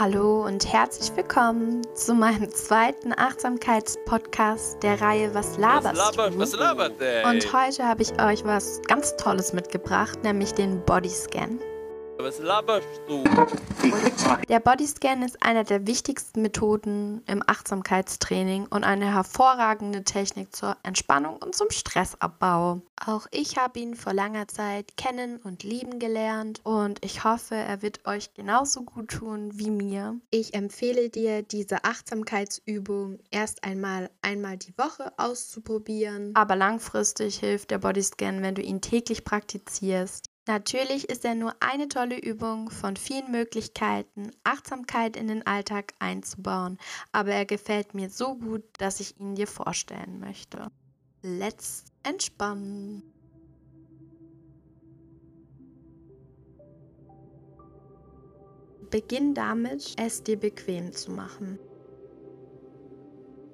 Hallo und herzlich willkommen zu meinem zweiten Achtsamkeitspodcast der Reihe Was laberst was labert, du? Was labert der? Und heute habe ich euch was ganz Tolles mitgebracht, nämlich den Bodyscan. Was laberst du? Der Bodyscan ist einer der wichtigsten Methoden im Achtsamkeitstraining und eine hervorragende Technik zur Entspannung und zum Stressabbau. Auch ich habe ihn vor langer Zeit kennen und lieben gelernt und ich hoffe, er wird euch genauso gut tun wie mir. Ich empfehle dir, diese Achtsamkeitsübung erst einmal einmal die Woche auszuprobieren, aber langfristig hilft der Bodyscan, wenn du ihn täglich praktizierst. Natürlich ist er nur eine tolle Übung von vielen Möglichkeiten, Achtsamkeit in den Alltag einzubauen, aber er gefällt mir so gut, dass ich ihn dir vorstellen möchte. Let's entspannen! Beginn damit, es dir bequem zu machen.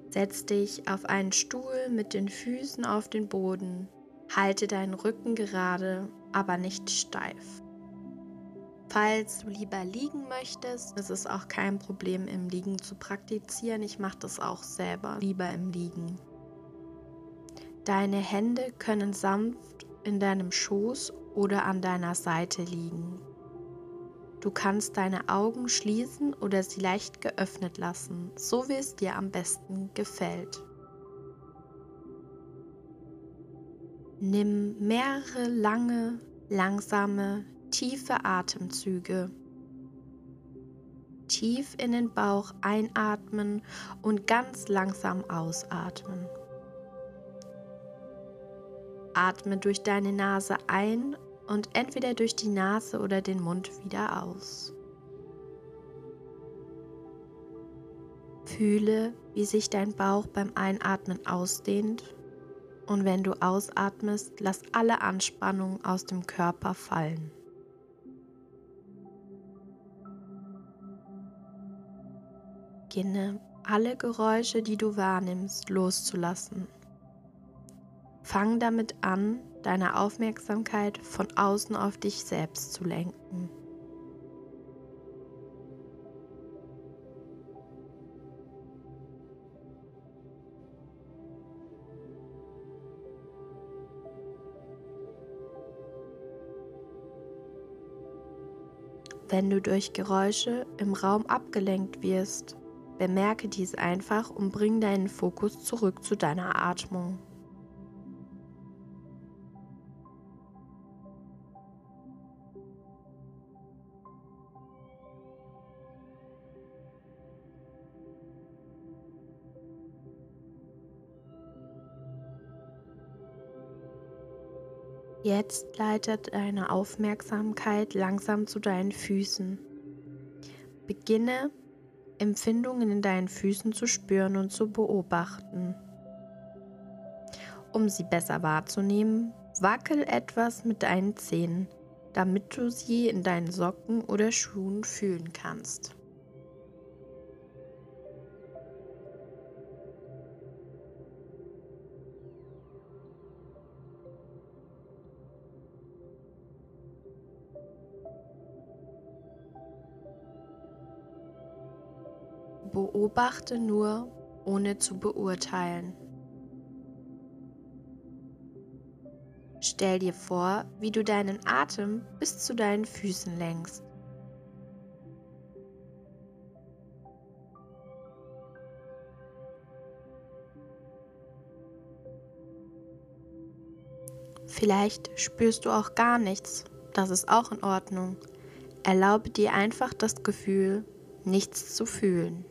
Setz dich auf einen Stuhl mit den Füßen auf den Boden. Halte deinen Rücken gerade, aber nicht steif. Falls du lieber liegen möchtest, ist es auch kein Problem, im Liegen zu praktizieren. Ich mache das auch selber lieber im Liegen. Deine Hände können sanft in deinem Schoß oder an deiner Seite liegen. Du kannst deine Augen schließen oder sie leicht geöffnet lassen, so wie es dir am besten gefällt. Nimm mehrere lange, langsame, tiefe Atemzüge. Tief in den Bauch einatmen und ganz langsam ausatmen. Atme durch deine Nase ein und entweder durch die Nase oder den Mund wieder aus. Fühle, wie sich dein Bauch beim Einatmen ausdehnt und wenn du ausatmest, lass alle Anspannung aus dem Körper fallen. Beginne alle Geräusche, die du wahrnimmst, loszulassen. Fang damit an, deine Aufmerksamkeit von außen auf dich selbst zu lenken. Wenn du durch Geräusche im Raum abgelenkt wirst, bemerke dies einfach und bring deinen Fokus zurück zu deiner Atmung. Jetzt leitet deine Aufmerksamkeit langsam zu deinen Füßen. Beginne Empfindungen in deinen Füßen zu spüren und zu beobachten. Um sie besser wahrzunehmen, wackel etwas mit deinen Zehen, damit du sie in deinen Socken oder Schuhen fühlen kannst. Beobachte nur, ohne zu beurteilen. Stell dir vor, wie du deinen Atem bis zu deinen Füßen lenkst. Vielleicht spürst du auch gar nichts. Das ist auch in Ordnung. Erlaube dir einfach das Gefühl, nichts zu fühlen.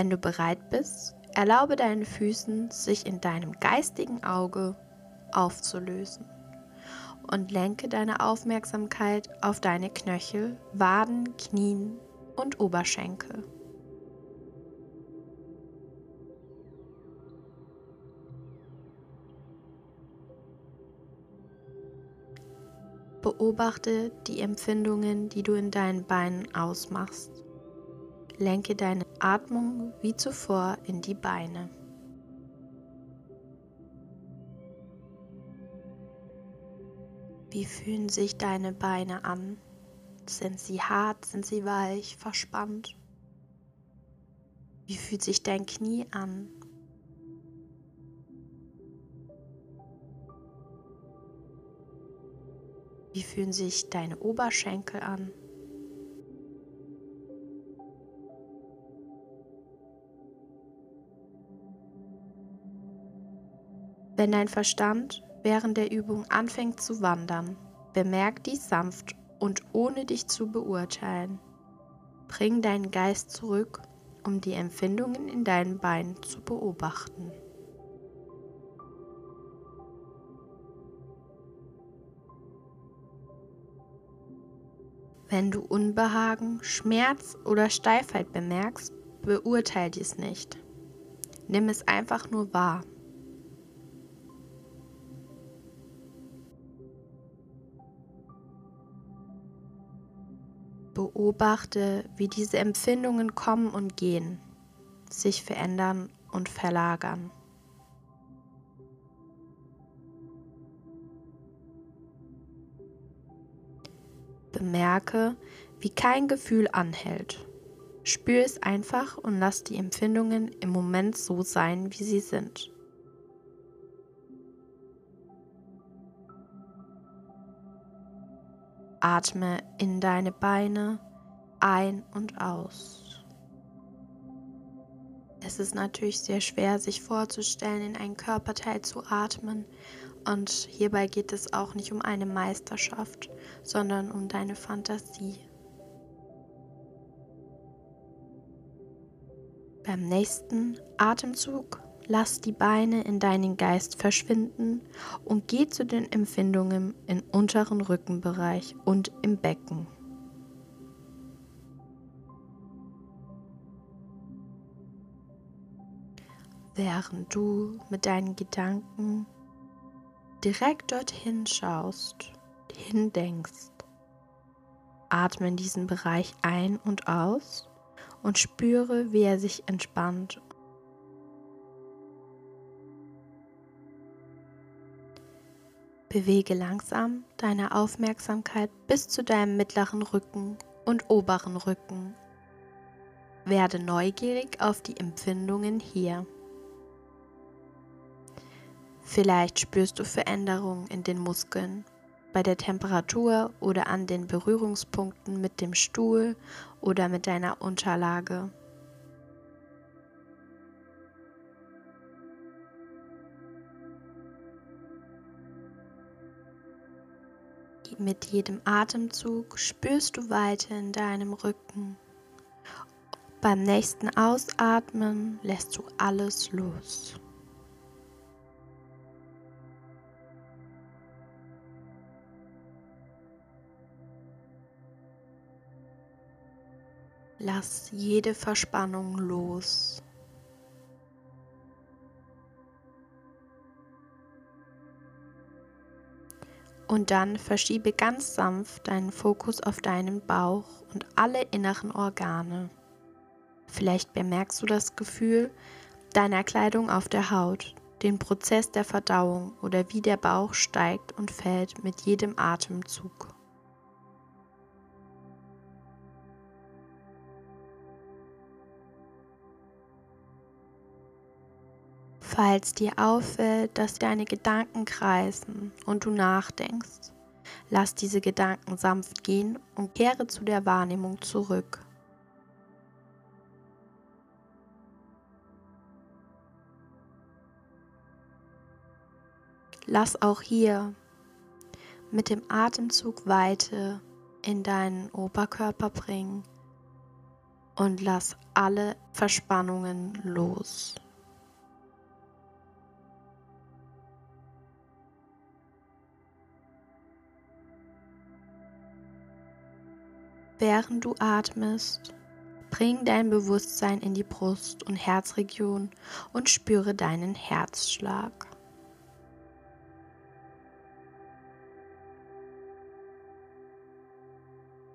Wenn du bereit bist, erlaube deinen Füßen, sich in deinem geistigen Auge aufzulösen und lenke deine Aufmerksamkeit auf deine Knöchel, Waden, Knien und Oberschenkel. Beobachte die Empfindungen, die du in deinen Beinen ausmachst. Lenke deine Atmung wie zuvor in die Beine. Wie fühlen sich deine Beine an? Sind sie hart, sind sie weich, verspannt? Wie fühlt sich dein Knie an? Wie fühlen sich deine Oberschenkel an? Wenn dein Verstand während der Übung anfängt zu wandern, bemerk dies sanft und ohne dich zu beurteilen. Bring deinen Geist zurück, um die Empfindungen in deinen Beinen zu beobachten. Wenn du Unbehagen, Schmerz oder Steifheit bemerkst, beurteile dies nicht. Nimm es einfach nur wahr. Beobachte, wie diese Empfindungen kommen und gehen, sich verändern und verlagern. Bemerke, wie kein Gefühl anhält. Spür es einfach und lass die Empfindungen im Moment so sein, wie sie sind. Atme in deine Beine ein und aus. Es ist natürlich sehr schwer, sich vorzustellen, in einen Körperteil zu atmen. Und hierbei geht es auch nicht um eine Meisterschaft, sondern um deine Fantasie. Beim nächsten Atemzug lass die Beine in deinen Geist verschwinden und geh zu den Empfindungen im unteren Rückenbereich und im Becken. Während du mit deinen Gedanken direkt dorthin schaust, hindenkst, atme in diesen Bereich ein und aus und spüre, wie er sich entspannt Bewege langsam deine Aufmerksamkeit bis zu deinem mittleren Rücken und oberen Rücken. Werde neugierig auf die Empfindungen hier. Vielleicht spürst du Veränderungen in den Muskeln, bei der Temperatur oder an den Berührungspunkten mit dem Stuhl oder mit deiner Unterlage. Mit jedem Atemzug spürst du Weite in deinem Rücken. Beim nächsten Ausatmen lässt du alles los. Lass jede Verspannung los. Und dann verschiebe ganz sanft deinen Fokus auf deinen Bauch und alle inneren Organe. Vielleicht bemerkst du das Gefühl deiner Kleidung auf der Haut, den Prozess der Verdauung oder wie der Bauch steigt und fällt mit jedem Atemzug. Falls dir auffällt, dass deine Gedanken kreisen und du nachdenkst, lass diese Gedanken sanft gehen und kehre zu der Wahrnehmung zurück. Lass auch hier mit dem Atemzug Weite in deinen Oberkörper bringen und lass alle Verspannungen los. Während du atmest, bring dein Bewusstsein in die Brust- und Herzregion und spüre deinen Herzschlag.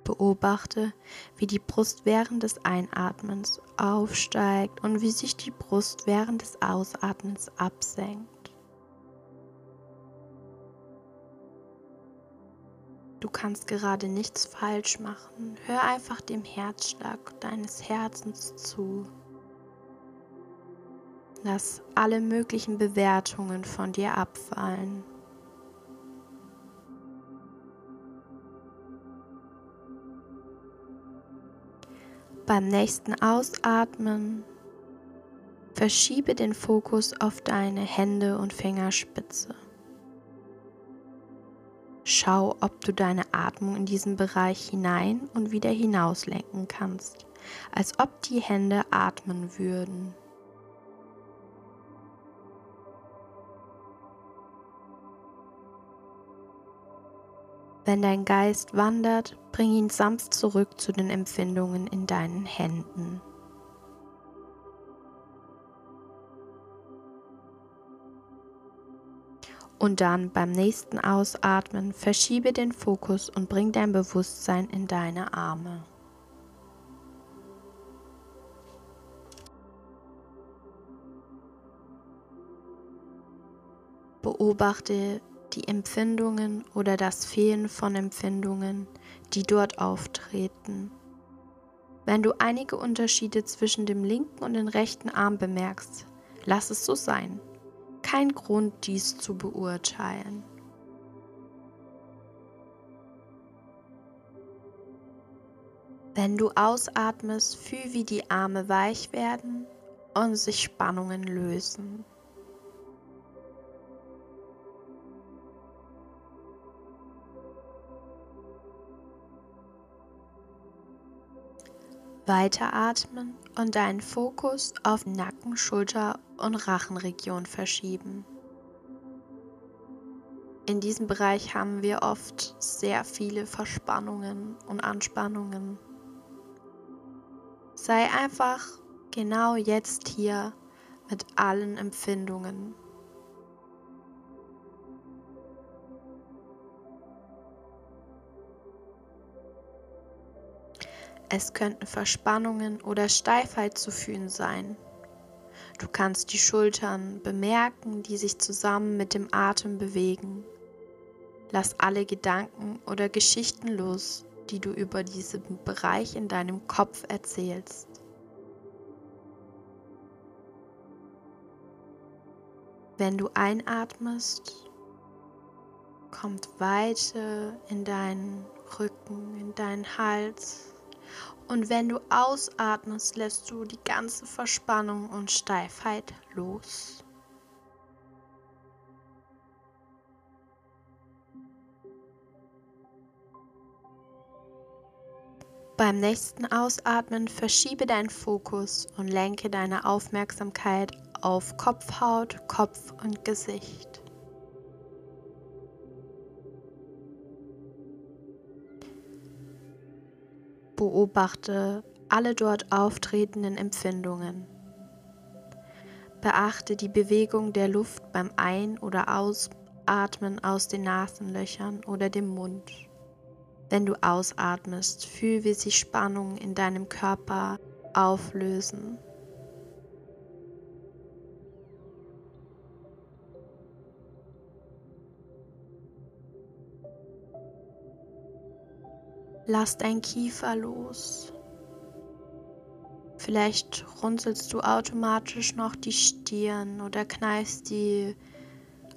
Beobachte, wie die Brust während des Einatmens aufsteigt und wie sich die Brust während des Ausatmens absenkt. Du kannst gerade nichts falsch machen. Hör einfach dem Herzschlag deines Herzens zu. Lass alle möglichen Bewertungen von dir abfallen. Beim nächsten Ausatmen verschiebe den Fokus auf deine Hände und Fingerspitze. Schau, ob du deine Atmung in diesen Bereich hinein und wieder hinaus lenken kannst, als ob die Hände atmen würden. Wenn dein Geist wandert, bring ihn sanft zurück zu den Empfindungen in deinen Händen. Und dann beim nächsten Ausatmen verschiebe den Fokus und bring dein Bewusstsein in deine Arme. Beobachte die Empfindungen oder das Fehlen von Empfindungen, die dort auftreten. Wenn du einige Unterschiede zwischen dem linken und dem rechten Arm bemerkst, lass es so sein. Kein Grund, dies zu beurteilen. Wenn du ausatmest, fühl, wie die Arme weich werden und sich Spannungen lösen. Weiteratmen und deinen Fokus auf Nacken, Schulter und Rachenregion verschieben. In diesem Bereich haben wir oft sehr viele Verspannungen und Anspannungen. Sei einfach genau jetzt hier mit allen Empfindungen. Es könnten Verspannungen oder Steifheit zu fühlen sein. Du kannst die Schultern bemerken, die sich zusammen mit dem Atem bewegen. Lass alle Gedanken oder Geschichten los, die du über diesen Bereich in deinem Kopf erzählst. Wenn du einatmest, kommt Weite in deinen Rücken, in deinen Hals. Und wenn du ausatmest, lässt du die ganze Verspannung und Steifheit los. Beim nächsten Ausatmen verschiebe deinen Fokus und lenke deine Aufmerksamkeit auf Kopfhaut, Kopf und Gesicht. Beobachte alle dort auftretenden Empfindungen. Beachte die Bewegung der Luft beim Ein- oder Ausatmen aus den Nasenlöchern oder dem Mund. Wenn du ausatmest, fühl, wie sich Spannungen in deinem Körper auflösen. Lass dein Kiefer los. Vielleicht runzelst du automatisch noch die Stirn oder kneifst die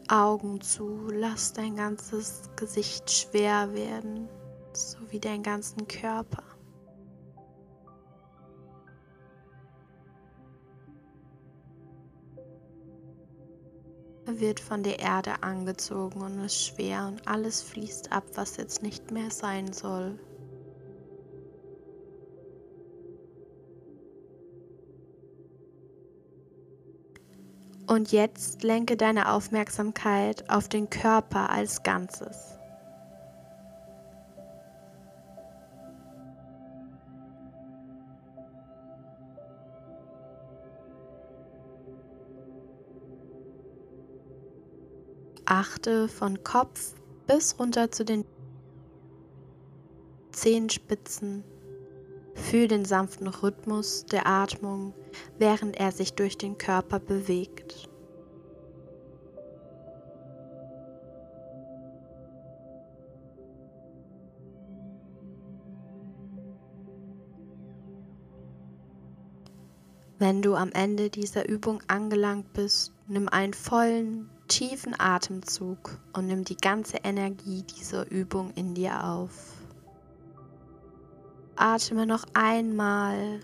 Augen zu. Lass dein ganzes Gesicht schwer werden, sowie deinen ganzen Körper. Er wird von der Erde angezogen und ist schwer und alles fließt ab, was jetzt nicht mehr sein soll. Und jetzt lenke deine Aufmerksamkeit auf den Körper als Ganzes. Achte von Kopf bis runter zu den Zehenspitzen. Fühl den sanften Rhythmus der Atmung, während er sich durch den Körper bewegt. Wenn du am Ende dieser Übung angelangt bist, nimm einen vollen, tiefen Atemzug und nimm die ganze Energie dieser Übung in dir auf. Atme noch einmal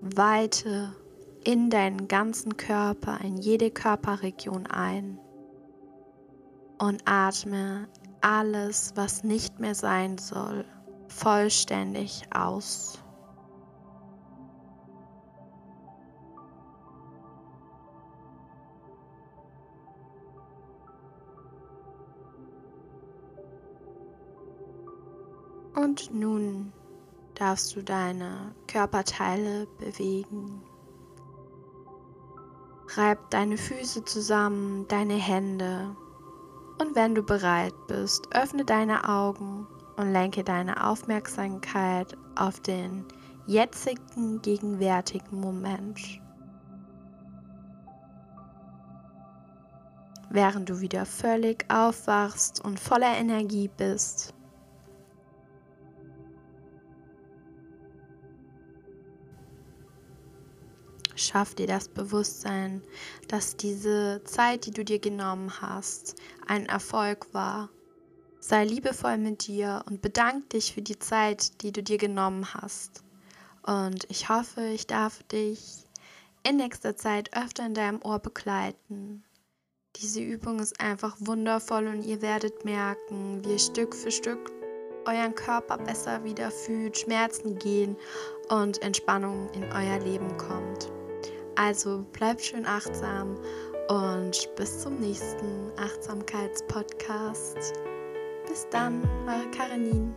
Weite in deinen ganzen Körper, in jede Körperregion ein und atme alles, was nicht mehr sein soll, vollständig aus. Und nun darfst du deine Körperteile bewegen. Reib deine Füße zusammen, deine Hände. Und wenn du bereit bist, öffne deine Augen und lenke deine Aufmerksamkeit auf den jetzigen, gegenwärtigen Moment. Während du wieder völlig aufwachst und voller Energie bist, Schaff dir das Bewusstsein, dass diese Zeit, die du dir genommen hast, ein Erfolg war. Sei liebevoll mit dir und bedank dich für die Zeit, die du dir genommen hast. Und ich hoffe, ich darf dich in nächster Zeit öfter in deinem Ohr begleiten. Diese Übung ist einfach wundervoll und ihr werdet merken, wie ihr Stück für Stück euren Körper besser wieder fühlt, Schmerzen gehen und Entspannung in euer Leben kommt. Also bleibt schön achtsam und bis zum nächsten Achtsamkeitspodcast. Bis dann, eure Karenin.